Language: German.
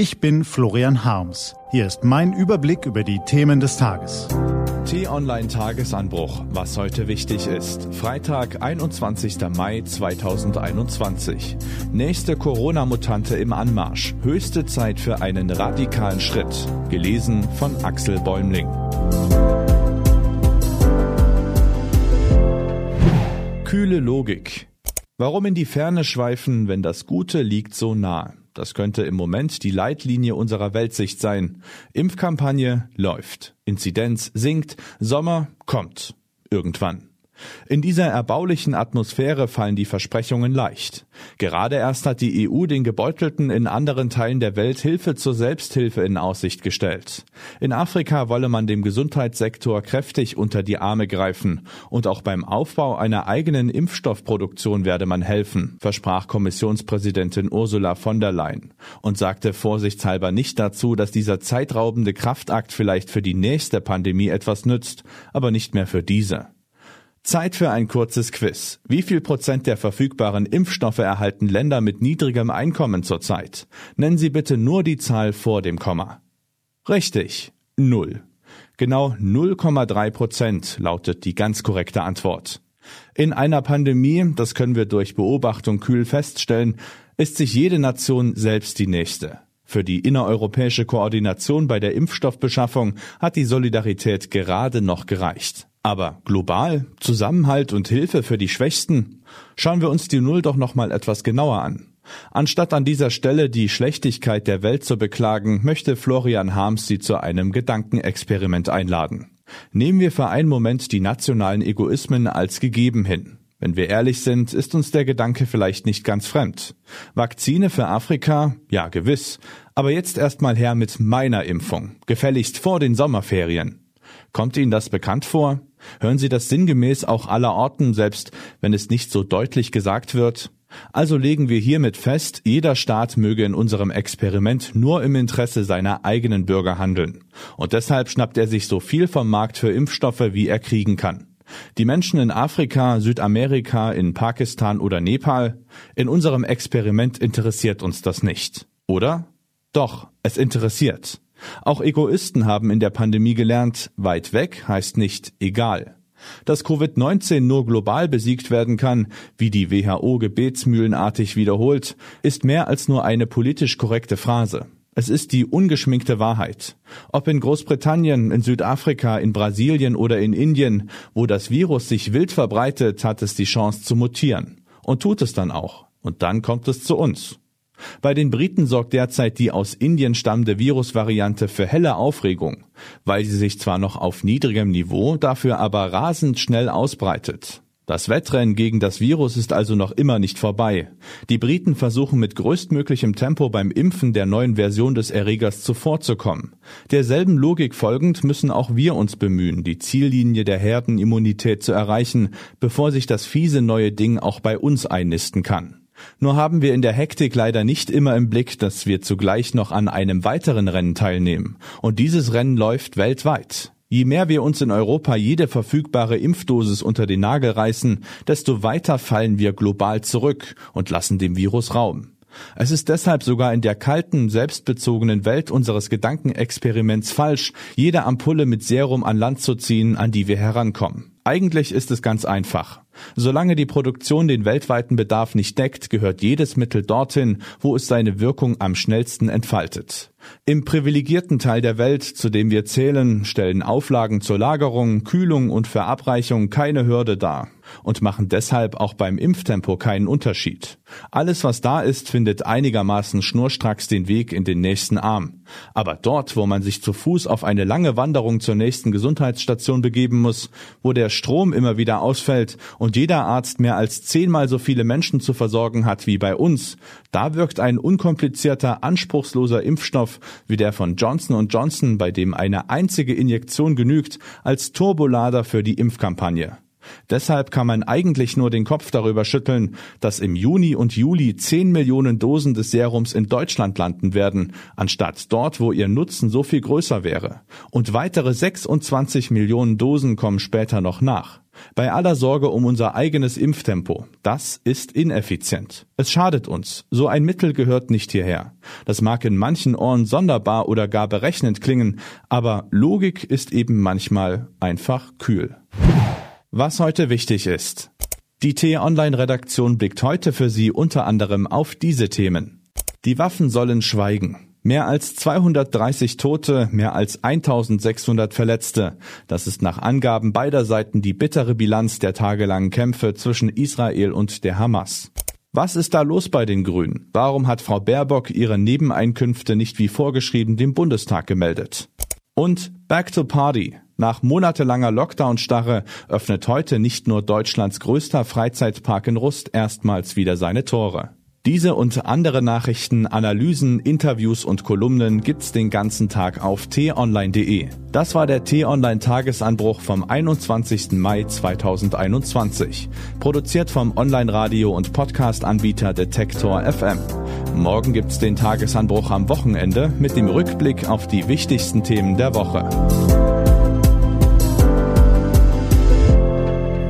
Ich bin Florian Harms. Hier ist mein Überblick über die Themen des Tages. T-Online Tagesanbruch, was heute wichtig ist. Freitag, 21. Mai 2021. Nächste Corona-Mutante im Anmarsch. Höchste Zeit für einen radikalen Schritt. Gelesen von Axel Bäumling. Kühle Logik. Warum in die Ferne schweifen, wenn das Gute liegt so nah? Das könnte im Moment die Leitlinie unserer Weltsicht sein. Impfkampagne läuft. Inzidenz sinkt. Sommer kommt. Irgendwann. In dieser erbaulichen Atmosphäre fallen die Versprechungen leicht. Gerade erst hat die EU den Gebeutelten in anderen Teilen der Welt Hilfe zur Selbsthilfe in Aussicht gestellt. In Afrika wolle man dem Gesundheitssektor kräftig unter die Arme greifen und auch beim Aufbau einer eigenen Impfstoffproduktion werde man helfen, versprach Kommissionspräsidentin Ursula von der Leyen und sagte vorsichtshalber nicht dazu, dass dieser zeitraubende Kraftakt vielleicht für die nächste Pandemie etwas nützt, aber nicht mehr für diese. Zeit für ein kurzes Quiz. Wie viel Prozent der verfügbaren Impfstoffe erhalten Länder mit niedrigem Einkommen zurzeit? Nennen Sie bitte nur die Zahl vor dem Komma. Richtig. Null. Genau 0,3 Prozent lautet die ganz korrekte Antwort. In einer Pandemie, das können wir durch Beobachtung kühl feststellen, ist sich jede Nation selbst die nächste. Für die innereuropäische Koordination bei der Impfstoffbeschaffung hat die Solidarität gerade noch gereicht. Aber global, Zusammenhalt und Hilfe für die Schwächsten, schauen wir uns die Null doch noch mal etwas genauer an. Anstatt an dieser Stelle die Schlechtigkeit der Welt zu beklagen, möchte Florian Harms Sie zu einem Gedankenexperiment einladen. Nehmen wir für einen Moment die nationalen Egoismen als gegeben hin. Wenn wir ehrlich sind, ist uns der Gedanke vielleicht nicht ganz fremd. Vakzine für Afrika? Ja, gewiss. Aber jetzt erstmal her mit meiner Impfung. Gefälligst vor den Sommerferien. Kommt Ihnen das bekannt vor? Hören Sie das sinngemäß auch aller Orten, selbst wenn es nicht so deutlich gesagt wird? Also legen wir hiermit fest, jeder Staat möge in unserem Experiment nur im Interesse seiner eigenen Bürger handeln. Und deshalb schnappt er sich so viel vom Markt für Impfstoffe, wie er kriegen kann. Die Menschen in Afrika, Südamerika, in Pakistan oder Nepal, in unserem Experiment interessiert uns das nicht. Oder? Doch, es interessiert. Auch Egoisten haben in der Pandemie gelernt, weit weg heißt nicht egal. Dass Covid-19 nur global besiegt werden kann, wie die WHO gebetsmühlenartig wiederholt, ist mehr als nur eine politisch korrekte Phrase. Es ist die ungeschminkte Wahrheit. Ob in Großbritannien, in Südafrika, in Brasilien oder in Indien, wo das Virus sich wild verbreitet, hat es die Chance zu mutieren. Und tut es dann auch. Und dann kommt es zu uns. Bei den Briten sorgt derzeit die aus Indien stammende Virusvariante für helle Aufregung, weil sie sich zwar noch auf niedrigem Niveau, dafür aber rasend schnell ausbreitet. Das Wettrennen gegen das Virus ist also noch immer nicht vorbei. Die Briten versuchen mit größtmöglichem Tempo beim Impfen der neuen Version des Erregers zuvorzukommen. Derselben Logik folgend müssen auch wir uns bemühen, die Ziellinie der Herdenimmunität zu erreichen, bevor sich das fiese neue Ding auch bei uns einnisten kann. Nur haben wir in der Hektik leider nicht immer im Blick, dass wir zugleich noch an einem weiteren Rennen teilnehmen. Und dieses Rennen läuft weltweit. Je mehr wir uns in Europa jede verfügbare Impfdosis unter den Nagel reißen, desto weiter fallen wir global zurück und lassen dem Virus Raum. Es ist deshalb sogar in der kalten, selbstbezogenen Welt unseres Gedankenexperiments falsch, jede Ampulle mit Serum an Land zu ziehen, an die wir herankommen. Eigentlich ist es ganz einfach. Solange die Produktion den weltweiten Bedarf nicht deckt, gehört jedes Mittel dorthin, wo es seine Wirkung am schnellsten entfaltet. Im privilegierten Teil der Welt, zu dem wir zählen, stellen Auflagen zur Lagerung, Kühlung und Verabreichung keine Hürde dar und machen deshalb auch beim Impftempo keinen Unterschied. Alles, was da ist, findet einigermaßen schnurstracks den Weg in den nächsten Arm. Aber dort, wo man sich zu Fuß auf eine lange Wanderung zur nächsten Gesundheitsstation begeben muss, wo der Strom immer wieder ausfällt und jeder Arzt mehr als zehnmal so viele Menschen zu versorgen hat wie bei uns, da wirkt ein unkomplizierter, anspruchsloser Impfstoff wie der von Johnson Johnson, bei dem eine einzige Injektion genügt, als Turbolader für die Impfkampagne. Deshalb kann man eigentlich nur den Kopf darüber schütteln, dass im Juni und Juli 10 Millionen Dosen des Serums in Deutschland landen werden, anstatt dort, wo ihr Nutzen so viel größer wäre. Und weitere 26 Millionen Dosen kommen später noch nach. Bei aller Sorge um unser eigenes Impftempo. Das ist ineffizient. Es schadet uns. So ein Mittel gehört nicht hierher. Das mag in manchen Ohren sonderbar oder gar berechnend klingen, aber Logik ist eben manchmal einfach kühl. Was heute wichtig ist. Die T-Online-Redaktion blickt heute für Sie unter anderem auf diese Themen. Die Waffen sollen schweigen. Mehr als 230 Tote, mehr als 1600 Verletzte. Das ist nach Angaben beider Seiten die bittere Bilanz der tagelangen Kämpfe zwischen Israel und der Hamas. Was ist da los bei den Grünen? Warum hat Frau Baerbock ihre Nebeneinkünfte nicht wie vorgeschrieben dem Bundestag gemeldet? Und Back to Party. Nach monatelanger Lockdown-Starre öffnet heute nicht nur Deutschlands größter Freizeitpark in Rust erstmals wieder seine Tore. Diese und andere Nachrichten, Analysen, Interviews und Kolumnen gibt's den ganzen Tag auf t-online.de. Das war der T-Online Tagesanbruch vom 21. Mai 2021. Produziert vom Online-Radio und Podcast-Anbieter Detektor FM. Morgen gibt's den Tagesanbruch am Wochenende mit dem Rückblick auf die wichtigsten Themen der Woche.